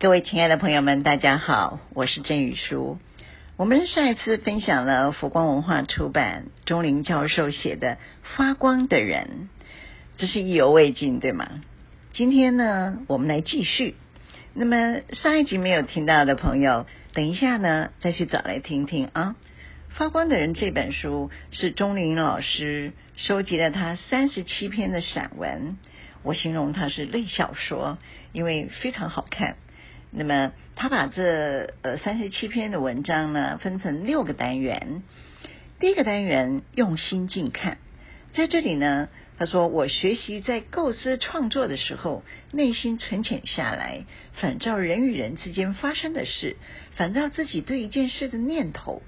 各位亲爱的朋友们，大家好，我是郑宇书。我们上一次分享了佛光文化出版钟林教授写的《发光的人》，这是意犹未尽，对吗？今天呢，我们来继续。那么上一集没有听到的朋友，等一下呢，再去找来听听啊。《发光的人》这本书是钟林老师收集了他三十七篇的散文，我形容它是类小说，因为非常好看。那么，他把这呃三十七篇的文章呢，分成六个单元。第一个单元用心静看，在这里呢，他说我学习在构思创作的时候，内心沉潜下来，反照人与人之间发生的事，反照自己对一件事的念头。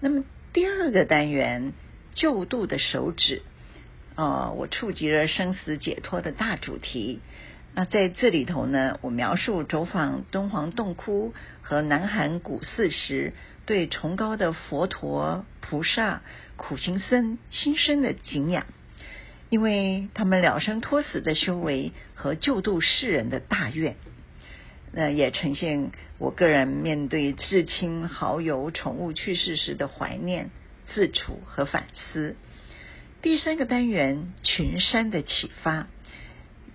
那么第二个单元救度的手指，呃，我触及了生死解脱的大主题。那在这里头呢，我描述走访敦煌洞窟和南韩古寺时，对崇高的佛陀、菩萨、苦行僧心生的敬仰，因为他们了生脱死的修为和救度世人的大愿。那也呈现我个人面对至亲好友、宠物去世时的怀念、自处和反思。第三个单元，群山的启发。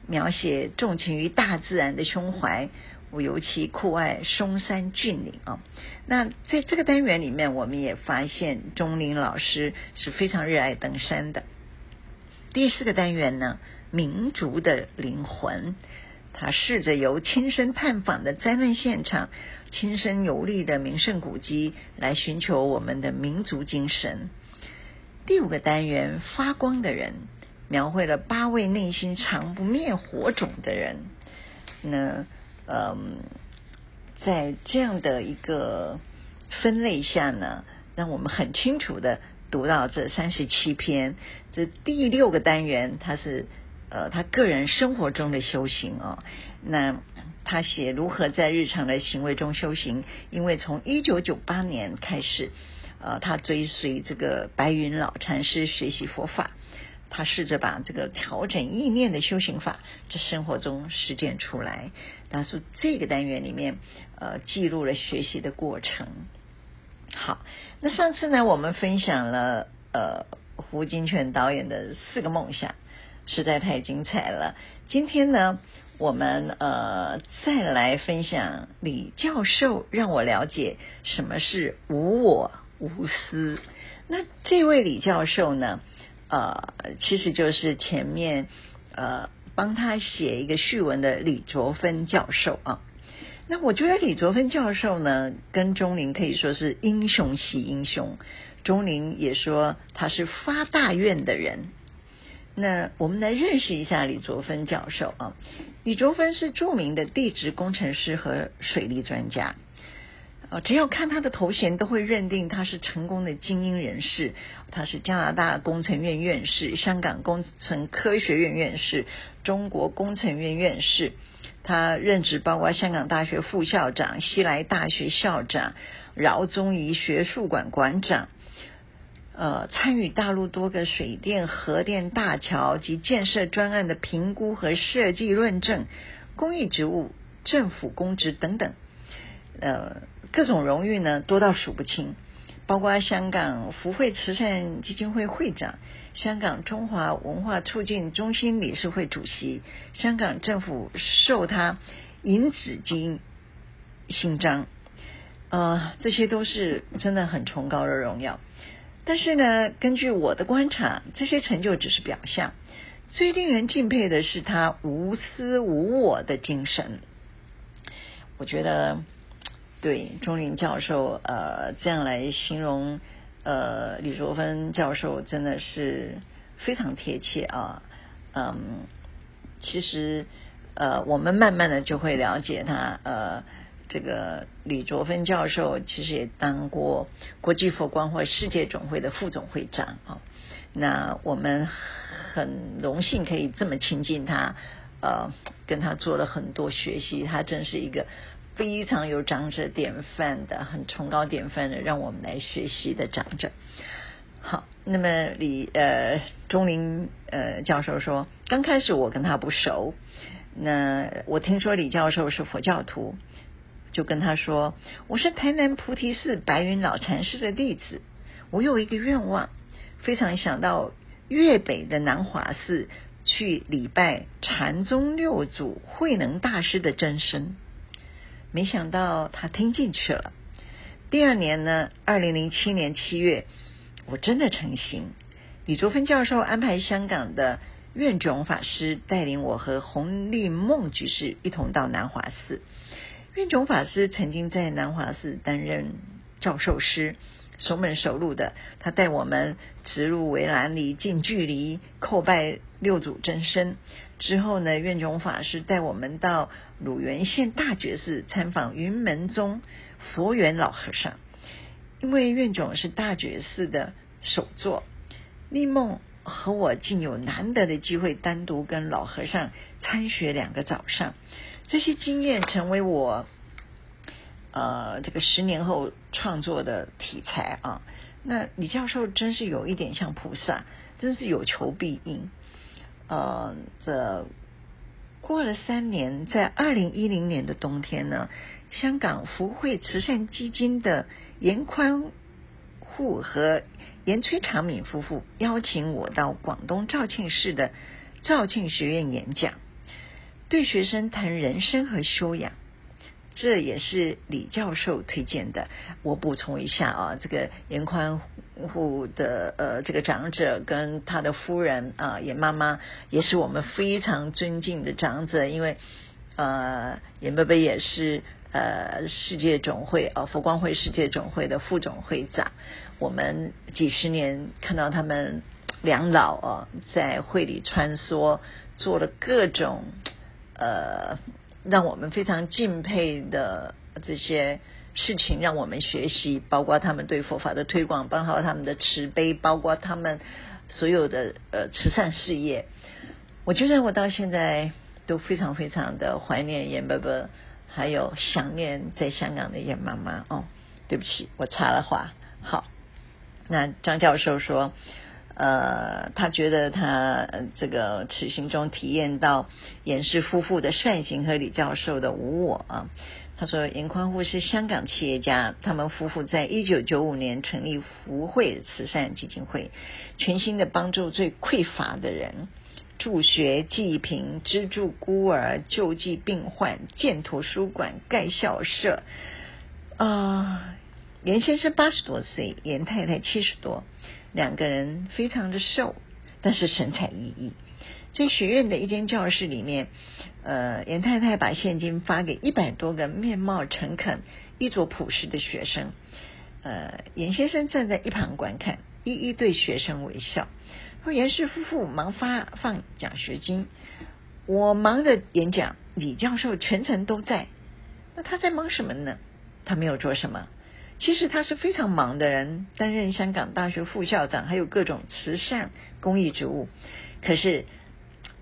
描写纵情于大自然的胸怀，我尤其酷爱嵩山峻岭啊。那在这个单元里面，我们也发现钟玲老师是非常热爱登山的。第四个单元呢，民族的灵魂，他试着由亲身探访的灾难现场、亲身游历的名胜古迹来寻求我们的民族精神。第五个单元，发光的人。描绘了八位内心常不灭火种的人。那嗯，在这样的一个分类下呢，让我们很清楚的读到这三十七篇。这第六个单元，他是呃他个人生活中的修行哦。那他写如何在日常的行为中修行，因为从一九九八年开始，呃，他追随这个白云老禅师学习佛法。他试着把这个调整意念的修行法，在生活中实践出来。他说这个单元里面，呃，记录了学习的过程。好，那上次呢，我们分享了呃胡金铨导演的四个梦想，实在太精彩了。今天呢，我们呃再来分享李教授让我了解什么是无我无私。那这位李教授呢？呃，其实就是前面呃帮他写一个序文的李卓芬教授啊。那我觉得李卓芬教授呢，跟钟玲可以说是英雄惜英雄。钟玲也说他是发大愿的人。那我们来认识一下李卓芬教授啊。李卓芬是著名的地质工程师和水利专家。只要看他的头衔，都会认定他是成功的精英人士。他是加拿大工程院院士、香港工程科学院院士、中国工程院院士。他任职包括香港大学副校长、西来大学校长、饶宗颐学术馆馆长。呃，参与大陆多个水电、核电大桥及建设专案的评估和设计论证、公益职务、政府公职等等。呃。各种荣誉呢，多到数不清，包括香港福慧慈善基金会会长、香港中华文化促进中心理事会主席、香港政府授他银紫荆勋章，呃，这些都是真的很崇高的荣耀。但是呢，根据我的观察，这些成就只是表象，最令人敬佩的是他无私无我的精神。我觉得。对，钟林教授，呃，这样来形容，呃，李卓芬教授真的是非常贴切啊。嗯，其实，呃，我们慢慢的就会了解他，呃，这个李卓芬教授其实也当过国际佛光会世界总会的副总会长啊。那我们很荣幸可以这么亲近他，呃，跟他做了很多学习，他真是一个。非常有长者典范的，很崇高典范的，让我们来学习的长者。好，那么李呃钟玲呃教授说，刚开始我跟他不熟，那我听说李教授是佛教徒，就跟他说：“我是台南菩提寺白云老禅师的弟子，我有一个愿望，非常想到粤北的南华寺去礼拜禅宗六祖慧能大师的真身。”没想到他听进去了。第二年呢，二零零七年七月，我真的成行。李卓芬教授安排香港的。愿炯法师带领我和洪立梦居士一同到南华寺。愿炯法师曾经在南华寺担任教授师，熟门熟路的。他带我们直入围栏里，近距离叩拜六祖真身。之后呢，愿炯法师带我们到鲁源县大觉寺参访云门宗佛缘老和尚。因为愿炯是大觉寺的首座，立梦。和我竟有难得的机会单独跟老和尚参学两个早上，这些经验成为我呃这个十年后创作的题材啊。那李教授真是有一点像菩萨，真是有求必应。呃，这过了三年，在二零一零年的冬天呢，香港福慧慈善基金的严宽户和。严崔长敏夫妇邀请我到广东肇庆市的肇庆学院演讲，对学生谈人生和修养，这也是李教授推荐的。我补充一下啊，这个严宽护的呃这个长者跟他的夫人啊严妈妈也是我们非常尊敬的长者，因为呃严伯伯也是呃世界总会呃佛光会世界总会的副总会长。我们几十年看到他们两老啊，在会里穿梭，做了各种呃让我们非常敬佩的这些事情，让我们学习，包括他们对佛法的推广，包括他们的慈悲，包括他们所有的呃慈善事业。我觉得我到现在都非常非常的怀念严伯伯，还有想念在香港的严妈妈哦。对不起，我插了话，好。那张教授说，呃，他觉得他这个此行中体验到严氏夫妇的善行和李教授的无我啊。他说，严宽护是香港企业家，他们夫妇在一九九五年成立福慧慈善基金会，全心的帮助最匮乏的人，助学济贫，资助孤儿，救济病患，建图书馆，盖校舍啊。严先生八十多岁，严太太七十多，两个人非常的瘦，但是神采奕奕。在学院的一间教室里面，呃，严太太把现金发给一百多个面貌诚恳、衣着朴实的学生，呃，严先生站在一旁观看，一一对学生微笑。说严氏夫妇忙发放奖学金，我忙着演讲，李教授全程都在。那他在忙什么呢？他没有做什么。其实他是非常忙的人，担任香港大学副校长，还有各种慈善公益职务。可是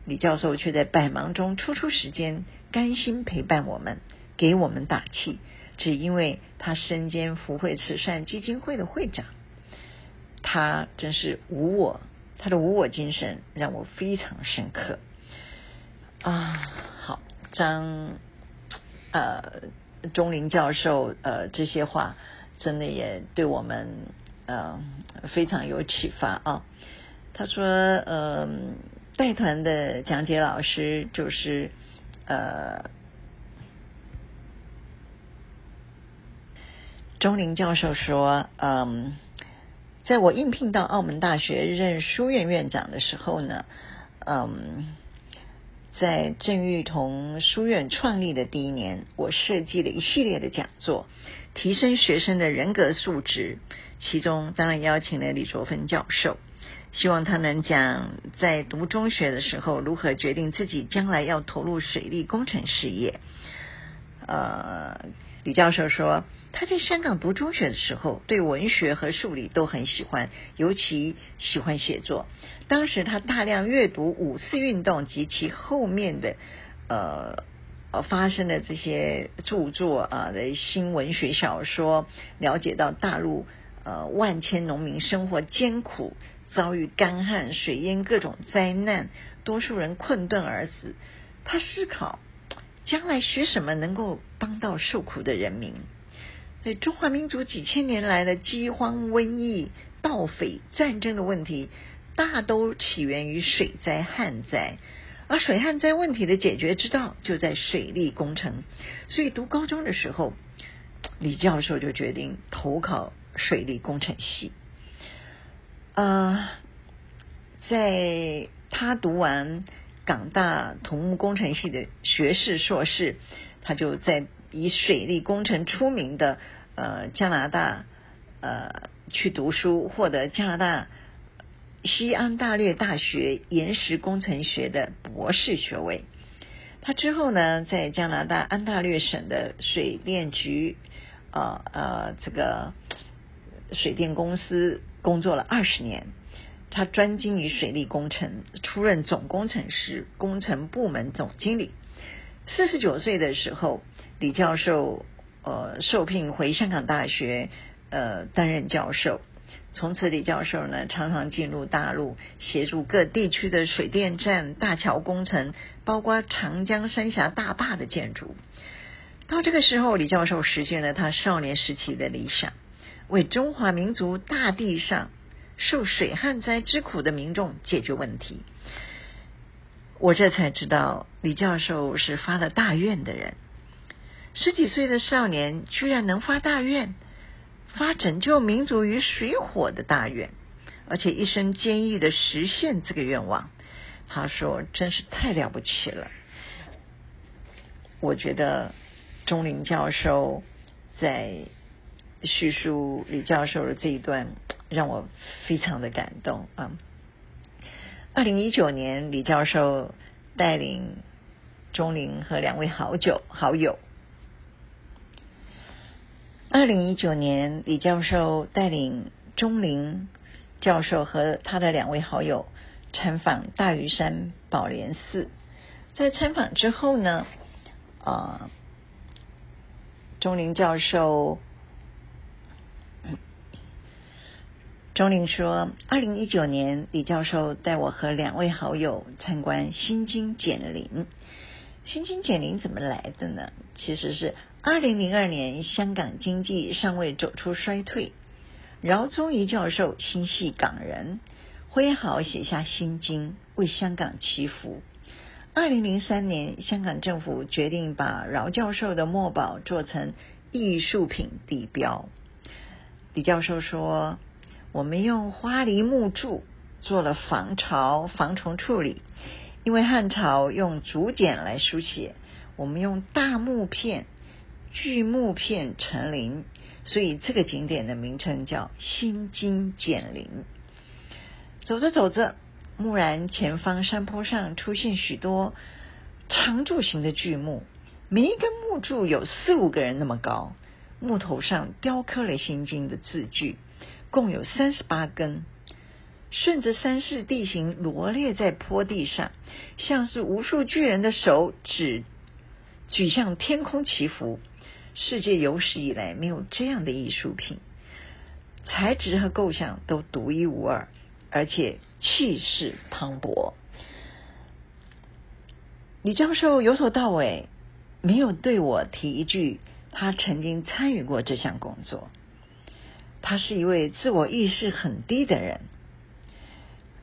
李教授却在百忙中抽出时间，甘心陪伴我们，给我们打气。只因为他身兼福慧慈善基金会的会长，他真是无我，他的无我精神让我非常深刻。啊，好，张呃钟玲教授呃这些话。真的也对我们呃非常有启发啊！他说，呃，带团的讲解老师就是呃钟玲教授说，嗯、在我应聘到澳门大学任书院院长的时候呢，嗯、在郑裕彤书院创立的第一年，我设计了一系列的讲座。提升学生的人格素质，其中当然邀请了李卓芬教授，希望他能讲在读中学的时候如何决定自己将来要投入水利工程事业。呃，李教授说他在香港读中学的时候对文学和数理都很喜欢，尤其喜欢写作。当时他大量阅读五四运动及其后面的呃。呃，发生的这些著作啊的新文学小说，了解到大陆呃万千农民生活艰苦，遭遇干旱、水淹各种灾难，多数人困顿而死，他思考将来学什么能够帮到受苦的人民。所以中华民族几千年来的饥荒、瘟疫、盗匪、战争的问题，大都起源于水灾、旱灾。而水旱灾问题的解决之道就在水利工程。所以读高中的时候，李教授就决定投考水利工程系。啊、呃，在他读完港大土木工程系的学士、硕士，他就在。以水利工程出名的呃加拿大呃去读书，获得加拿大西安大略大学岩石工程学的博士学位。他之后呢，在加拿大安大略省的水电局呃呃这个水电公司工作了二十年。他专精于水利工程，出任总工程师、工程部门总经理。四十九岁的时候，李教授呃受聘回香港大学呃担任教授。从此，李教授呢常常进入大陆，协助各地区的水电站、大桥工程，包括长江三峡大坝的建筑。到这个时候，李教授实现了他少年时期的理想，为中华民族大地上受水旱灾之苦的民众解决问题。我这才知道，李教授是发了大愿的人。十几岁的少年居然能发大愿，发拯救民族于水火的大愿，而且一生坚毅的实现这个愿望。他说：“真是太了不起了。”我觉得钟玲教授在叙述李教授的这一段，让我非常的感动啊。二零一九年，李教授带领钟玲和两位好友好友。二零一九年，李教授带领钟玲教授和他的两位好友参访大屿山宝莲寺。在参访之后呢，啊，钟玲教授。钟玲说：“二零一九年，李教授带我和两位好友参观心经减龄。心经减龄怎么来的呢？其实是二零零二年，香港经济尚未走出衰退，饶宗颐教授心系港人，挥毫写下心经，为香港祈福。二零零三年，香港政府决定把饶教授的墨宝做成艺术品地标。李教授说。”我们用花梨木柱做了防潮、防虫处理，因为汉朝用竹简来书写，我们用大木片、巨木片成林，所以这个景点的名称叫心经简林。走着走着，蓦然前方山坡上出现许多长柱形的巨木，每一根木柱有四五个人那么高，木头上雕刻了心经的字句。共有三十八根，顺着山势地形罗列在坡地上，像是无数巨人的手指举向天空祈福。世界有史以来没有这样的艺术品，材质和构想都独一无二，而且气势磅礴。李教授由头到尾没有对我提一句，他曾经参与过这项工作。他是一位自我意识很低的人。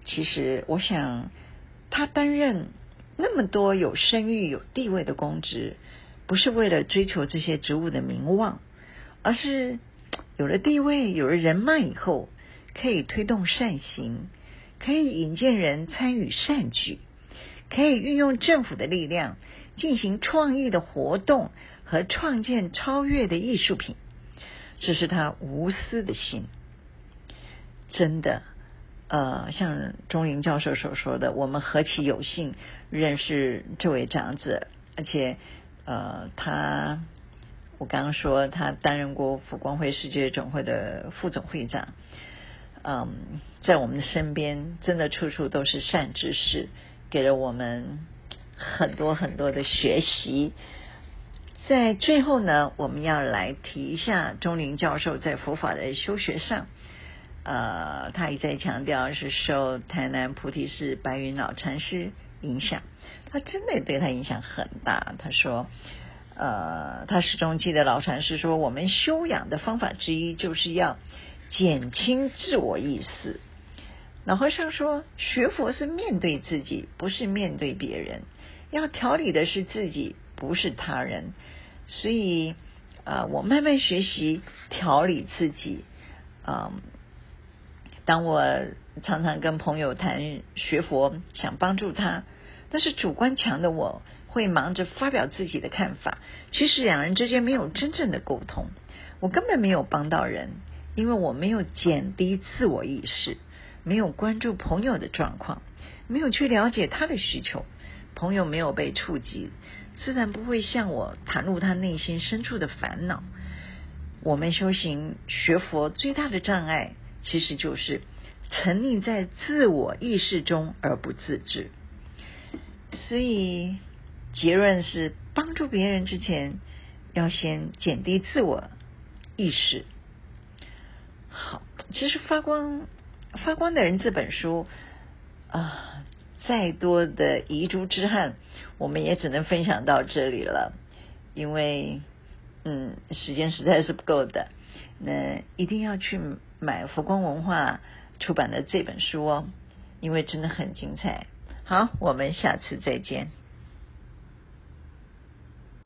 其实，我想，他担任那么多有声誉、有地位的公职，不是为了追求这些职务的名望，而是有了地位、有了人脉以后，可以推动善行，可以引荐人参与善举，可以运用政府的力量进行创意的活动和创建超越的艺术品。这是他无私的心，真的，呃，像钟玲教授所说的，我们何其有幸认识这位长者，而且，呃，他，我刚刚说他担任过佛光会世界总会的副总会长，嗯，在我们的身边，真的处处都是善知识，给了我们很多很多的学习。在最后呢，我们要来提一下钟玲教授在佛法的修学上，呃，他一再强调是受台南菩提寺白云老禅师影响，他真的对他影响很大。他说，呃，他始终记得老禅师说，我们修养的方法之一就是要减轻自我意识。老和尚说，学佛是面对自己，不是面对别人。要调理的是自己，不是他人。所以，呃，我慢慢学习调理自己。啊、呃，当我常常跟朋友谈学佛，想帮助他，但是主观强的我会忙着发表自己的看法。其实两人之间没有真正的沟通，我根本没有帮到人，因为我没有减低自我意识。没有关注朋友的状况，没有去了解他的需求，朋友没有被触及，自然不会向我袒露他内心深处的烦恼。我们修行学佛最大的障碍，其实就是沉溺在自我意识中而不自知。所以结论是，帮助别人之前，要先减低自我意识。好，其实发光。发光的人这本书啊，再多的遗珠之憾，我们也只能分享到这里了，因为嗯，时间实在是不够的。那一定要去买浮光文化出版的这本书哦，因为真的很精彩。好，我们下次再见。